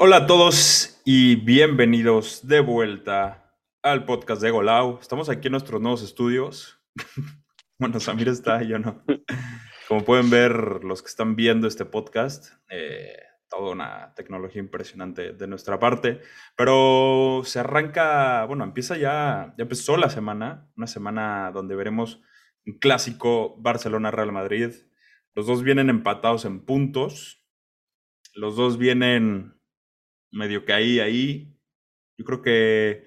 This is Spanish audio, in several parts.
Hola a todos y bienvenidos de vuelta al podcast de Golau. Estamos aquí en nuestros nuevos estudios. bueno, Samir está, yo no. Como pueden ver los que están viendo este podcast, eh, toda una tecnología impresionante de nuestra parte. Pero se arranca, bueno, empieza ya, ya empezó la semana, una semana donde veremos un clásico Barcelona-Real Madrid. Los dos vienen empatados en puntos. Los dos vienen medio que ahí, ahí. Yo creo que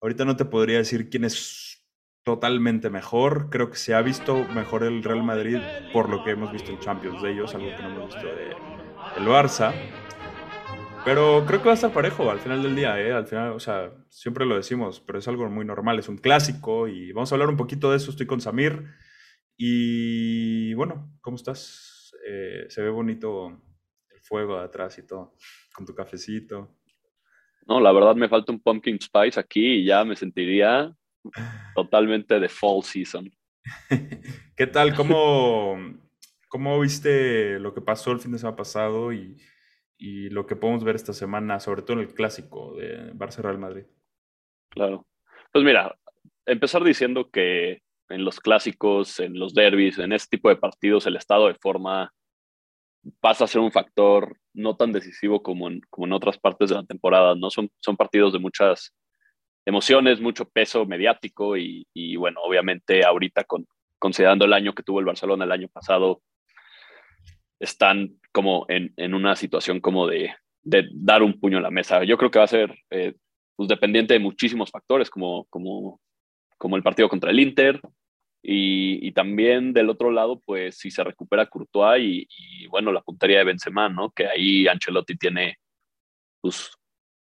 ahorita no te podría decir quién es totalmente mejor. Creo que se ha visto mejor el Real Madrid por lo que hemos visto en Champions de ellos, algo que no hemos visto de el Barça. Pero creo que va a estar parejo al final del día, ¿eh? Al final, o sea, siempre lo decimos, pero es algo muy normal, es un clásico y vamos a hablar un poquito de eso. Estoy con Samir y bueno, ¿cómo estás? Eh, se ve bonito el fuego de atrás y todo con tu cafecito. No, la verdad me falta un pumpkin spice aquí y ya me sentiría totalmente de fall season. ¿Qué tal? ¿Cómo, ¿Cómo viste lo que pasó el fin de semana pasado y, y lo que podemos ver esta semana, sobre todo en el clásico de Barcelona-Real Madrid? Claro. Pues mira, empezar diciendo que en los clásicos, en los derbis, en este tipo de partidos, el estado de forma pasa a ser un factor no tan decisivo como en, como en otras partes de la temporada, ¿no? Son, son partidos de muchas emociones, mucho peso mediático y, y bueno, obviamente ahorita con, considerando el año que tuvo el Barcelona el año pasado, están como en, en una situación como de, de, dar un puño a la mesa. Yo creo que va a ser eh, pues dependiente de muchísimos factores, como, como, como el partido contra el Inter, y, también del otro lado, pues si se recupera Courtois y, bueno, la puntería de Benzema, ¿no? Que ahí Ancelotti tiene pues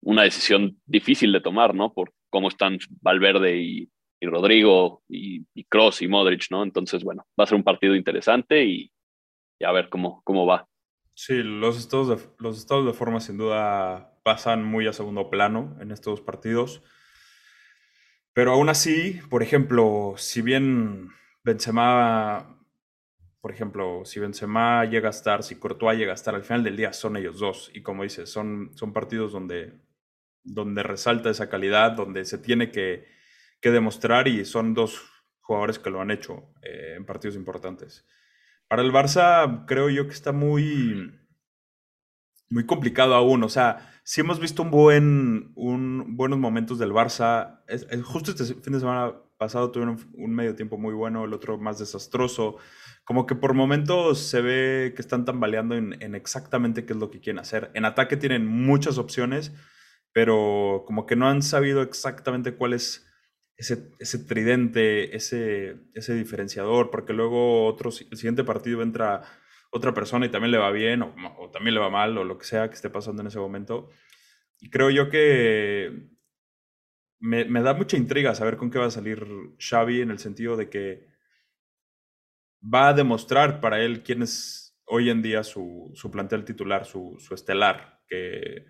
una decisión difícil de tomar, ¿no? Por cómo están Valverde y, Rodrigo y, y Cross y Modric, ¿no? Entonces, bueno, va a ser un partido interesante y, a ver cómo, cómo va. Sí, los estados, de, los estados de forma sin duda pasan muy a segundo plano en estos partidos. Pero aún así, por ejemplo, si bien Benzema, por ejemplo, si Benzema llega a estar, si Courtois llega a estar, al final del día son ellos dos. Y como dices, son, son partidos donde, donde resalta esa calidad, donde se tiene que, que demostrar y son dos jugadores que lo han hecho eh, en partidos importantes. Para el Barça creo yo que está muy, muy complicado aún. O sea, sí hemos visto un buen, un, buenos momentos del Barça. Justo este fin de semana pasado tuvieron un, medio tiempo muy bueno, el otro más desastroso. Como que por momentos se ve que están tambaleando en, en, exactamente qué es lo que quieren hacer. En ataque tienen muchas opciones, pero como que no han sabido exactamente cuál es ese, ese tridente, ese, ese diferenciador, porque luego otro, el siguiente partido entra otra persona y también le va bien o, también le va mal o lo que sea que esté pasando en ese momento. Y creo yo que me, da mucha intriga saber con qué va a salir Xavi en el sentido de que va a demostrar para él quién es hoy en día su, su plantel titular, su, su estelar, que,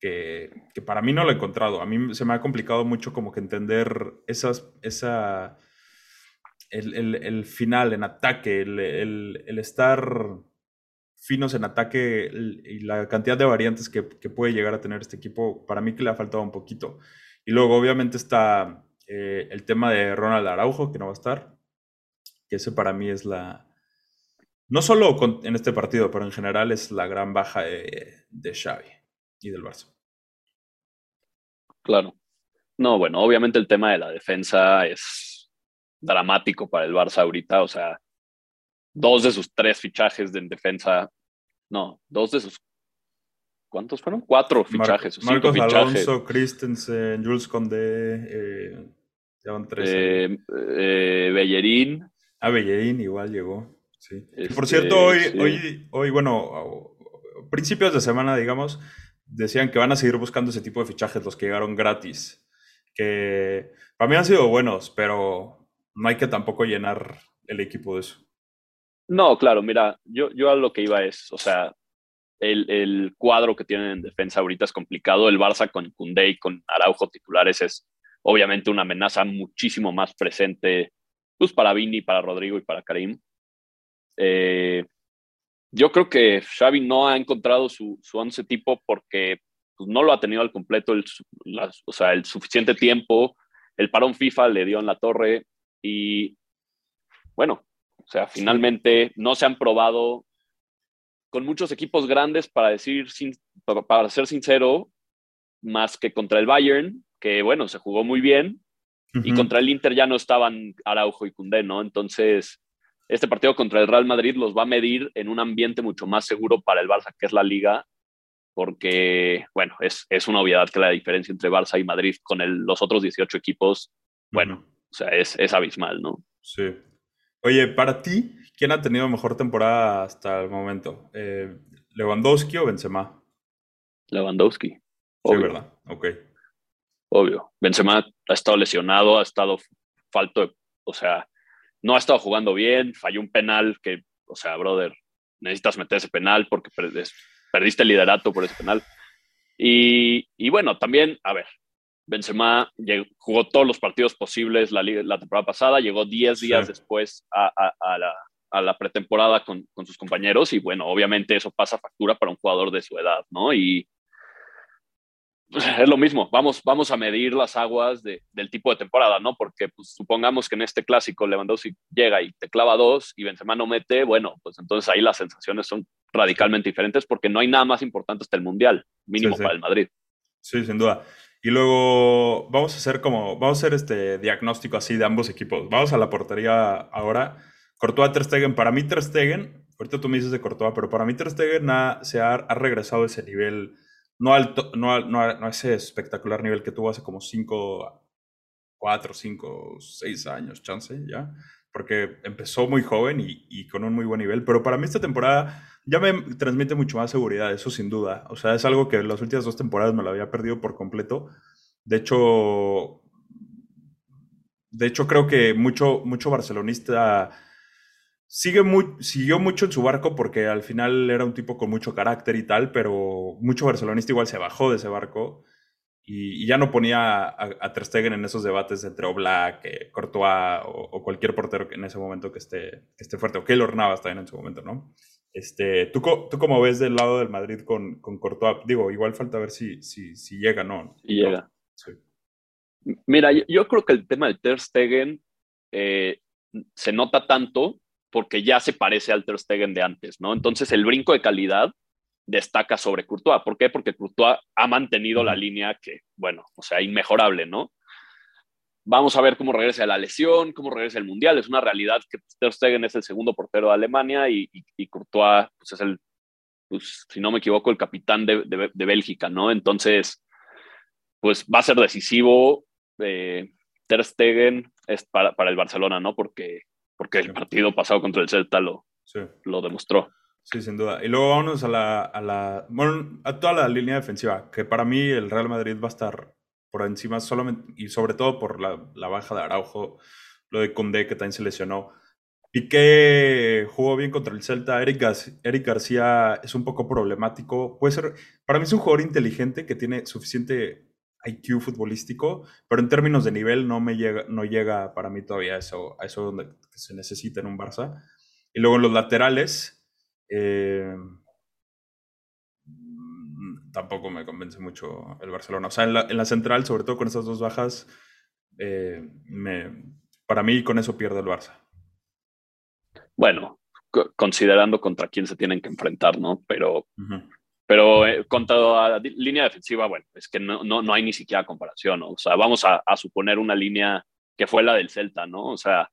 que, que, para mí no lo he encontrado. A mí se me ha complicado mucho como que entender esas, esa el, final en ataque, el, estar finos en ataque y la cantidad de variantes que, puede llegar a tener este equipo, para mí que le ha faltado un poquito. Y luego obviamente está eh, el tema de Ronald Araujo, que no va a estar, que ese para mí es la... No solo en este partido, pero en general es la gran baja de, de Xavi y del Barça. Claro. No, bueno, obviamente el tema de la defensa es dramático para el Barça ahorita. O sea, dos de sus tres fichajes de en defensa, no, dos de sus, ¿cuántos fueron? Cuatro fichajes. Marcos Alonso, Christensen, Jules Condé, eh, ya van tres. Eh, eh, Bellerín. Ah, Bellerín igual llegó. Sí. Por este, cierto, hoy, hoy, hoy, bueno, principios de semana, digamos, decían que van a seguir buscando ese tipo de fichajes, los que llegaron gratis. Que para mí han sido buenos, pero no hay que tampoco llenar el equipo de eso. No, claro, mira, yo, yo a lo que iba es, o sea, el, el, cuadro que tienen en defensa ahorita es complicado. El Barça con Koundé y con Araujo titulares es obviamente una amenaza muchísimo más presente pues, para Vini, para Rodrigo y para Karim. Eh, yo creo que Xavi no ha encontrado su, su once tipo porque pues, no lo ha tenido al completo, el, o sea, el suficiente tiempo. El parón FIFA le dio en la torre y, bueno, o sea, finalmente no se han probado con muchos equipos grandes para decir, sin, para ser sincero, más que contra el Bayern, que bueno, se jugó muy bien, y contra el Inter ya no estaban Araujo y Cundé, ¿no? Entonces, este partido contra el Real Madrid los va a medir en un ambiente mucho más seguro para el Barça, que es la liga, porque, bueno, es, es una obviedad que la diferencia entre Barça y Madrid con los otros 18 equipos, bueno, o sea, es, es abismal, ¿no? Sí. Oye, para ti, ¿quién ha tenido mejor temporada hasta el momento? Eh, ¿Lewandowski o Benzema? Lewandowski. Sí, ¿verdad? Ok. Obvio. Benzema ha estado lesionado, ha estado falto, o sea, no ha estado jugando bien, falló un penal que, o sea, brother, necesitas meter ese penal porque perdiste el liderato por ese penal. Y, y bueno, también, a ver, Benzema jugó todos los partidos posibles la, la temporada pasada, llegó 10 días después a, a, la, a, la, pretemporada con, con, sus compañeros y bueno, obviamente eso pasa factura para un jugador de su edad, ¿no? Y, es lo mismo, vamos, vamos a medir las aguas de, del tipo de temporada, ¿no? Porque pues, supongamos que en este clásico Lewandowski llega y te clava dos y Benzema no mete, bueno, pues entonces ahí las sensaciones son radicalmente diferentes porque no hay nada más importante hasta el Mundial, mínimo para el Madrid. Sí, sin duda. Y luego vamos a hacer como, vamos a hacer este diagnóstico así de ambos equipos. Vamos a la portería ahora. Courtois, Ter Stegen. Para mí Ter Stegen, ahorita tú me dices de Courtois, pero para mí Ter Stegen se ha, ha regresado a ese nivel no, alto, no, no, no ese espectacular nivel que tuvo hace como 5, 4, 5, 6 años, chance, ¿ya? Porque empezó muy joven y, y, con un muy buen nivel, pero para mí esta temporada ya me transmite mucho más seguridad, eso sin duda. O sea, es algo que las últimas dos temporadas me lo había perdido por completo. De hecho, de hecho creo que mucho, mucho barcelonista Sigue muy, siguió mucho en su barco porque al final era un tipo con mucho carácter y tal, pero mucho barcelonista igual se bajó de ese barco y, ya no ponía a, a, Ter Stegen en esos debates entre Oblak, eh, Courtois o, cualquier portero que en ese momento que esté, esté fuerte, o Keylor Navas también en su momento, ¿no? Este, ¿tú, ¿Tú cómo ves del lado del Madrid con, con Courtois? Digo, igual falta ver si, si, si llega, ¿no? Y llega. Mira, yo, creo que el tema del Ter Stegen eh, se nota tanto porque ya se parece al Ter Stegen de antes, ¿no? Entonces el brinco de calidad destaca sobre Courtois. ¿Por qué? Porque Courtois ha mantenido la línea que, bueno, o sea, inmejorable, ¿no? Vamos a ver cómo regresa la lesión, cómo regresa el Mundial. Es una realidad que Ter Stegen es el segundo portero de Alemania y, y, Courtois pues, es el, pues, si no me equivoco, el capitán de, de, Bélgica, ¿no? Entonces, pues va a ser decisivo. Eh, Ter Stegen es para, para el Barcelona, ¿no? Porque porque el partido pasado contra el Celta lo, lo demostró. Sí, sin duda. Y luego vámonos a la, a la, bueno, a toda la línea defensiva, que para mí el Real Madrid va a estar por encima solamente, y sobre todo por la, la baja de Araujo, lo de Condé que también se lesionó. Que jugó bien contra el Celta. Eric Eric García es un poco problemático. Puede ser, para mí es un jugador inteligente que tiene suficiente IQ futbolístico, pero en términos de nivel no me llega, no llega para mí todavía a eso, a eso donde se necesita en un Barça. Y luego en los laterales, eh, tampoco me convence mucho el Barcelona. O sea, en la, central, sobre todo con esas dos bajas, eh, me, para mí con eso pierde el Barça. Bueno, considerando contra quién se tienen que enfrentar, ¿no? Pero pero eh, contra la línea defensiva, bueno, es que no, no, no hay ni siquiera comparación, ¿no? O sea, vamos a, a, suponer una línea que fue la del Celta, ¿no? O sea,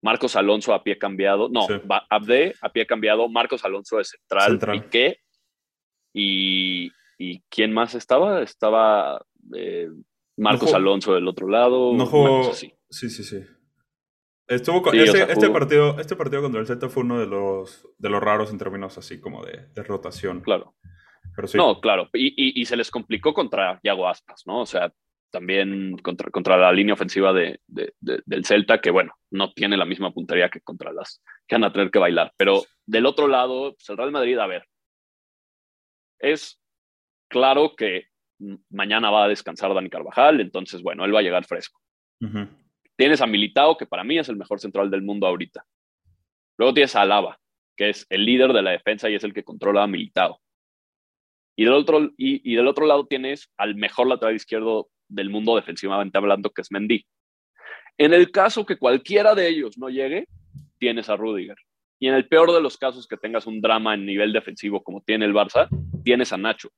Marcos Alonso a pie cambiado, no, Abde a pie cambiado, Marcos Alonso de central, central. Piqué, y, y ¿quién más estaba? Estaba eh, Marcos Alonso del otro lado. No jugó, sí, sí, sí. Estuvo con, este, este, partido, este partido contra el Celta fue uno de los, de los raros en términos así como de, de rotación. Claro. No, claro, y, y, se les complicó contra Yago Aspas, ¿no? O sea, también contra, contra la línea ofensiva de, de, del Celta, que bueno, no tiene la misma puntería que contra las que van a tener que bailar. Pero del otro lado, pues el Real Madrid, a ver, es claro que mañana va a descansar Dani Carvajal, entonces bueno, él va a llegar fresco. Tienes a Militao, que para mí es el mejor central del mundo ahorita. Luego tienes a Alaba, que es el líder de la defensa y es el que controla a Militao. Y del, otro, y, del otro lado tienes al mejor lateral izquierdo del mundo defensivamente hablando, que es Mendy. En el caso que cualquiera de ellos no llegue, tienes a Rudiger. Y en el peor de los casos que tengas un drama en nivel defensivo como tiene el Barça, tienes a Nacho.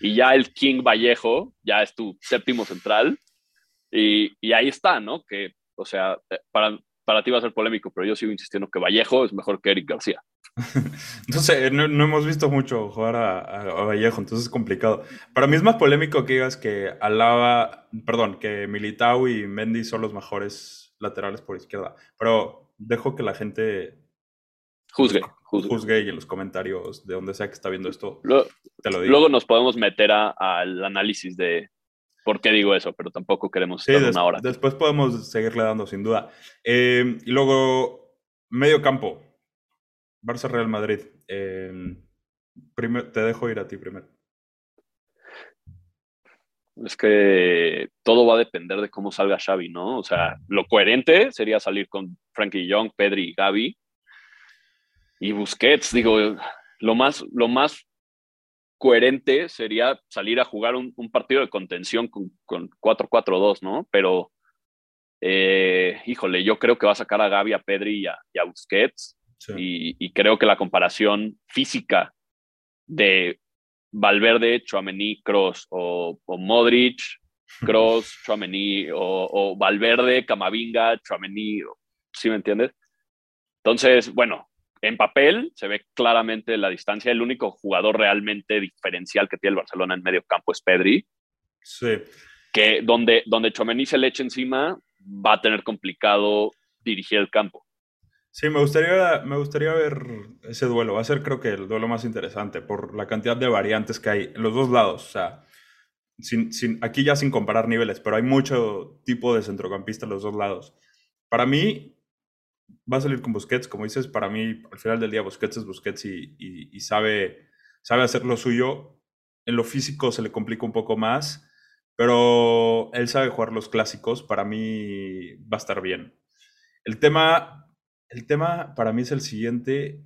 Y ya el King Vallejo, ya es tu séptimo central. Y, y ahí está, ¿no? Que, o sea, eh, para, para ti va a ser polémico, pero yo sigo insistiendo que Vallejo es mejor que Eric García. no sé, no, hemos visto mucho jugar a, Vallejo, entonces es complicado. Para mí es más polémico que digas que Alaba, perdón, que Militao y Mendy son los mejores laterales por izquierda. Pero dejo que la gente juzgue, juzgue. y en los comentarios de donde sea que está viendo esto, luego, te lo digo. Luego nos podemos meter al análisis de por qué digo eso, pero tampoco queremos estar una hora. Después podemos seguirle dando, sin duda. Eh, y luego, medio campo. Barça Real Madrid. Em, te dejo ir a ti primero. Es que todo va a depender de cómo salga Xavi, ¿no? O sea, lo coherente sería salir con Frankie Young, Pedri y Gaby. Y Busquets, digo, lo más, lo más coherente sería salir a jugar un, partido de contención con, 4-4-2, ¿no? Pero, eh, híjole, yo creo que va a sacar a Gaby, a Pedri y a Busquets y, creo que la comparación física de Valverde, Chouameni, Cross o, Modric, Cross, Chouameni o, Valverde, Camavinga, Chouameni, ¿sí me entiendes? Entonces, bueno, en papel se ve claramente la distancia. El único jugador realmente diferencial que tiene el Barcelona en medio campo es Pedri. Sí. Que donde, donde Chouameni se le eche encima, va a tener complicado dirigir el campo. Sí, me gustaría, me gustaría ver ese duelo. Va a ser creo que el duelo más interesante por la cantidad de variantes que hay en los dos lados. O sea, sin, sin, aquí ya sin comparar niveles, pero hay mucho tipo de centrocampista en los dos lados. Para mí, va a salir con Busquets, como dices, para mí al final del día Busquets es Busquets y, y, sabe, sabe hacer lo suyo. En lo físico se le complica un poco más, pero él sabe jugar los clásicos. Para mí va a estar bien. El tema el tema para mí es el siguiente.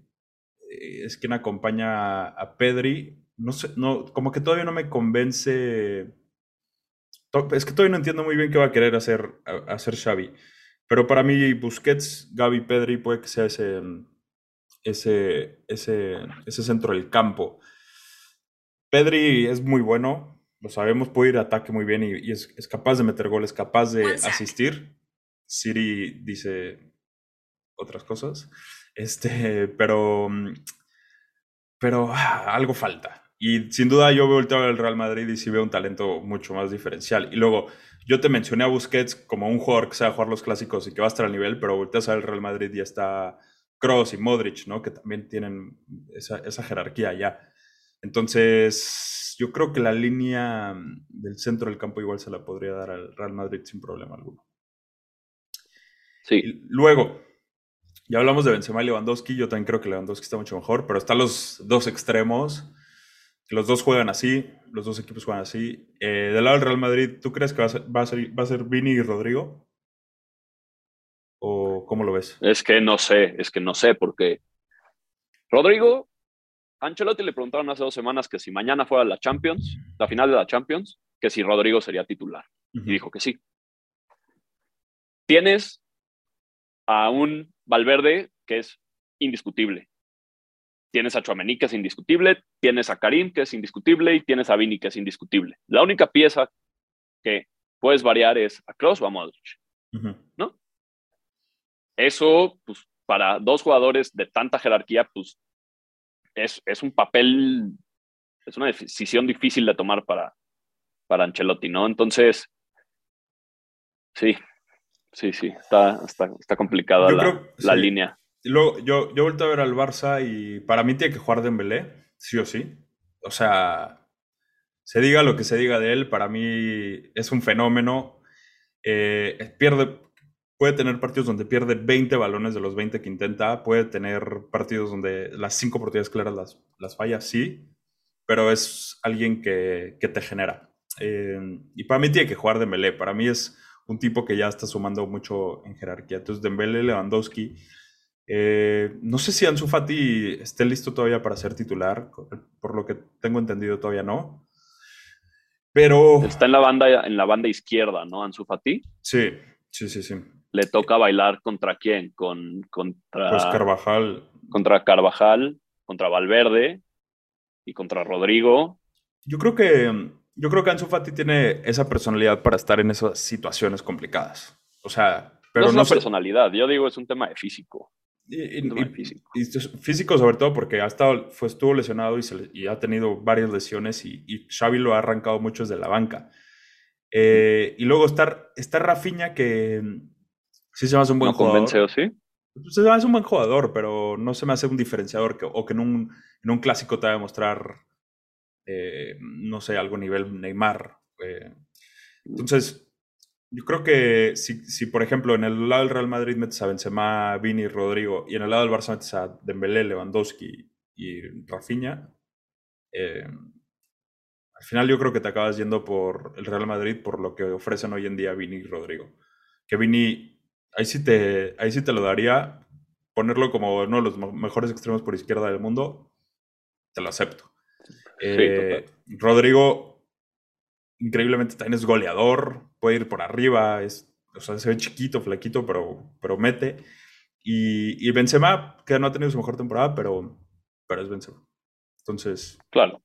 Eh, es quien acompaña a Pedri. No sé, no, como que todavía no me convence. Es que todavía no entiendo muy bien qué va a querer hacer, hacer Xavi. Pero para mí, Busquets, Gaby, Pedri puede que sea ese, ese, ese, ese centro del campo. Pedri es muy bueno, lo sabemos, puede ir a ataque muy bien y, es, es, capaz de meter goles, capaz de asistir. Siri dice, otras cosas. Este, pero, mm, pero ah, algo falta. Y sin duda yo veo el tema del Real Madrid y sí veo un talento mucho más diferencial. Y luego, yo te mencioné a Busquets como un jugador que sabe jugar los clásicos y que va a estar al nivel, pero volteas a ver el Real Madrid y está Kroos y Modric, ¿no? Que también tienen esa, esa jerarquía ya. Entonces, yo creo que la línea del centro del campo igual se la podría dar al Real Madrid sin problema alguno. Sí. luego, ya hablamos de Benzema y Lewandowski, yo también creo que Lewandowski está mucho mejor, pero están los dos extremos, los dos juegan así, los dos equipos juegan así. Eh, del lado del Real Madrid, ¿tú crees que va a, ser, va, a ser, va a ser Vini y Rodrigo? ¿O cómo lo ves? Es que no sé, es que no sé, porque Rodrigo, Ancelotti le preguntaron hace dos semanas que si mañana fuera la Champions, la final de la Champions, que si Rodrigo sería titular. Y dijo que sí. Tienes a un Valverde, que es indiscutible. Tienes a Chouameni, que es indiscutible, tienes a Karim, que es indiscutible, y tienes a Vini, que es indiscutible. La única pieza que puedes variar es a Kroos o a Modric, ¿no? Eso, pues, para dos jugadores de tanta jerarquía, pues, es, es un papel, es una decisión difícil de tomar para, para Ancelotti, ¿no? Entonces, sí, Sí, sí, está, está, complicada la, línea. Luego, yo, yo vuelto a ver al Barça y para mí tiene que jugar Dembélé, sí o sí. O sea, se diga lo que se diga de él, para mí es un fenómeno. Eh, pierde, puede tener partidos donde pierde 20 balones de los 20 que intenta, puede tener partidos donde las 5 oportunidades claras las, las falla, sí, pero es alguien que, que te genera. Eh, y para mí tiene que jugar Dembélé, para mí es un tipo que ya está sumando mucho en jerarquía. Entonces, Dembele, Lewandowski, Eh, no sé si Ansu Fati esté listo todavía para ser titular, por lo que tengo entendido todavía no. Pero... Está en la banda, en la banda izquierda, ¿no? Ansu Fati. Sí, sí, sí, sí. Le toca bailar contra quién? Con, contra... Pues Carvajal. Contra Carvajal, contra Valverde y contra Rodrigo. Yo creo que yo creo que Ansu Fati tiene esa personalidad para estar en esas situaciones complicadas. O sea, pero no no, es una personalidad, yo digo es un tema de físico. Y, tema de y- físico. y físico sobre todo porque ha estado, fue, estuvo lesionado y, se y ha tenido varias lesiones y, y Xavi lo ha arrancado mucho desde la banca. Eh, y luego está, está Rafinha que mm, sí se me hace un buen ¿No convence jugador. o sí? Pues se me hace un buen jugador, pero no se me hace un diferenciador que, o que en un, en un clásico te va a demostrar, eh, no sé, algo nivel Neymar. eh. Entonces, yo creo que si, si, por ejemplo, en el lado del Real Madrid metes a Benzema, Vini, Rodrigo, y en el lado del Barça metes a Dembélé, Lewandowski y Rafinha, eh, al final yo creo que te acabas yendo por el Real Madrid por lo que ofrecen hoy en día Vini y Rodrigo. Que Vini, ahí sí te, ahí sí te lo daría, ponerlo como uno de los mejores extremos por izquierda del mundo, te lo acepto. Eh, Rodrigo, increíblemente también es goleador, puede ir por arriba, es, o sea, se ve chiquito, flaquito, pero, pero mete. Y, y Benzema, que no ha tenido su mejor temporada, pero, pero es Benzema. Entonces, Claro.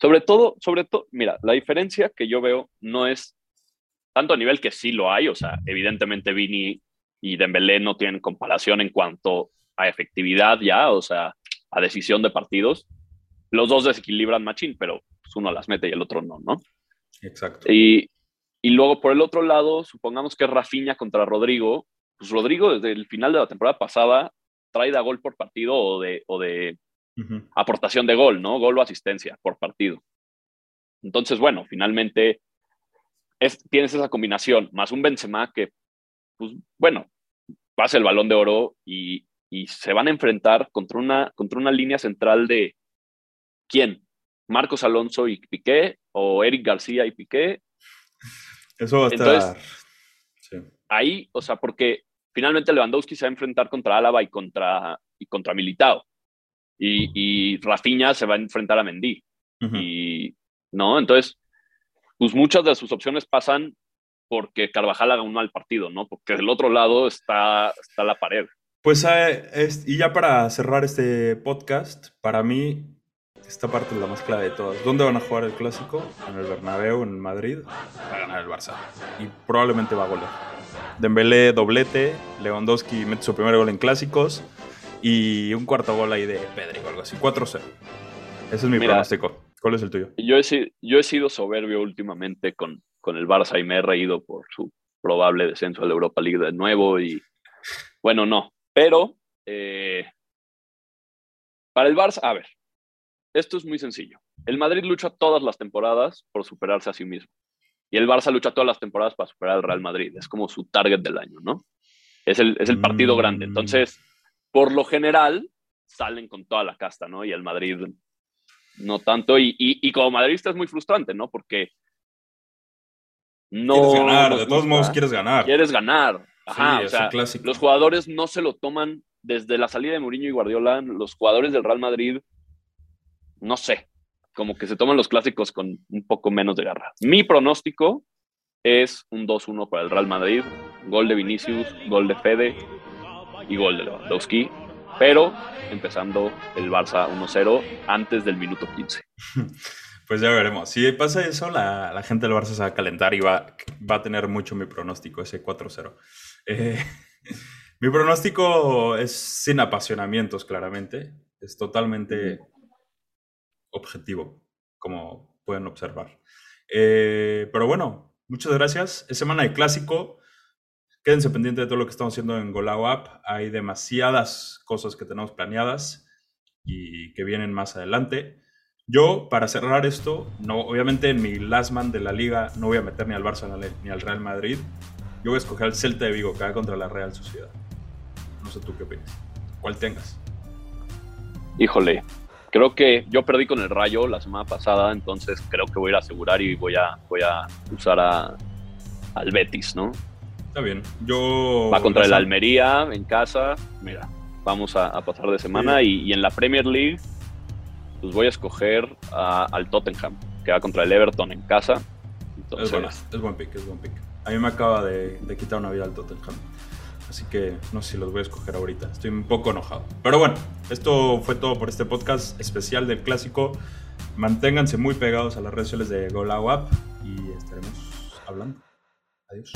Sobre todo, sobre todo, mira, la diferencia que yo veo no es tanto a nivel que sí lo hay, o sea, evidentemente Vini y Dembélé no tienen comparación en cuanto a efectividad ya, o sea, a decisión de partidos. Los dos desequilibran machín, pero pues, uno las mete y el otro no, ¿no? Exacto. Y, y luego por el otro lado, supongamos que es Rafinha contra Rodrigo, pues Rodrigo desde el final de la temporada pasada trae de gol por partido o de, o de aportación de gol, ¿no? Gol o asistencia por partido. Entonces, bueno, finalmente es, tienes esa combinación, más un Benzema que, pues, bueno, pasa el balón de oro y, y se van a enfrentar contra una, contra una línea central de ¿quién? Marcos Alonso y Piqué o Eric García y Piqué. Eso va a estar. Entonces- sí. Ahí, o sea, porque finalmente Lewandowski se va a enfrentar contra Álava y contra, y contra Militao. Y, y Rafinha se va a enfrentar a Mendy. Y, ¿no? Entonces, pues muchas de sus opciones pasan porque Carvajal haga un mal partido, ¿no? Porque del otro lado está, está la pared. Pues, es- y ya para cerrar este podcast, para mí, esta parte es la más clave de todas. ¿Dónde van a jugar el clásico? En el Bernabéu, en Madrid. Va a ganar el Barça. Y probablemente va a golear. Dembélé doblete, Lewandowski mete su primer gol en clásicos y un cuarto gol ahí de Pedri o algo así. 4-0. Ese es mi Mira. pronóstico. ¿Cuál es el tuyo? Yo he, si- yo he sido soberbio últimamente con, con el Barça y me he reído por su probable descenso a la Europa League de nuevo y bueno, no, pero eh, para el Barça, a ver, esto es muy sencillo. El Madrid lucha todas las temporadas por superarse a sí mismo y el Barça lucha todas las temporadas para superar al Real Madrid. Es como su target del año, ¿no? Es el, es el partido Mm. grande. Entonces, por lo general, salen con toda la casta, ¿no? Y el Madrid no tanto. Y, y, y como madridista es muy frustrante, ¿no? Porque no. quieres ganar, de todos modos quieres ganar. Quieres ganar. Ajá, Sí, o es sea, los jugadores no se lo toman desde la salida de Mourinho y Guardiola. Los jugadores del Real Madrid, no sé, como que se toman los clásicos con un poco menos de garra. Mi pronóstico es un 2-1 para el Real Madrid, gol de Vinicius, gol de Fede y gol de Lewandowski, pero empezando el Barça 1-0 antes del minuto 15. Pues ya veremos. Si pasa eso, la, la gente del Barça se va a calentar y va, va a tener mucho mi pronóstico, ese 4-0. Eh, mi pronóstico es sin apasionamientos, claramente. Es totalmente objetivo, como pueden observar. Eh, pero bueno, muchas gracias. Es semana de clásico. Quédense pendientes de todo lo que estamos haciendo en Golao App. Hay demasiadas cosas que tenemos planeadas y que vienen más adelante. Yo, para cerrar esto, no, obviamente en mi last man de la liga no voy a meter ni al Barça ni al Real Madrid. Yo voy a escoger al Celta de Vigo que va contra la Real Sociedad. No sé tú qué opinas. ¿Cuál tengas? Híjole, creo que yo perdí con el Rayo la semana pasada, entonces creo que voy a ir a asegurar y voy a, voy a usar a, al Betis, ¿no? Está bien. Yo. Va contra el Almería en casa, mira, vamos a, pasar de semana. Y, en la Premier League, pues voy a escoger al Tottenham, que va contra el Everton en casa. es, buen pick, es buen pick. A mí me acaba de, de quitar una vida al Tottenham. Así que no sé si los voy a escoger ahorita. Estoy un poco enojado. Pero bueno, esto fue todo por este podcast especial del clásico. Manténganse muy pegados a las redes sociales de GoLawApp y estaremos hablando. Adiós.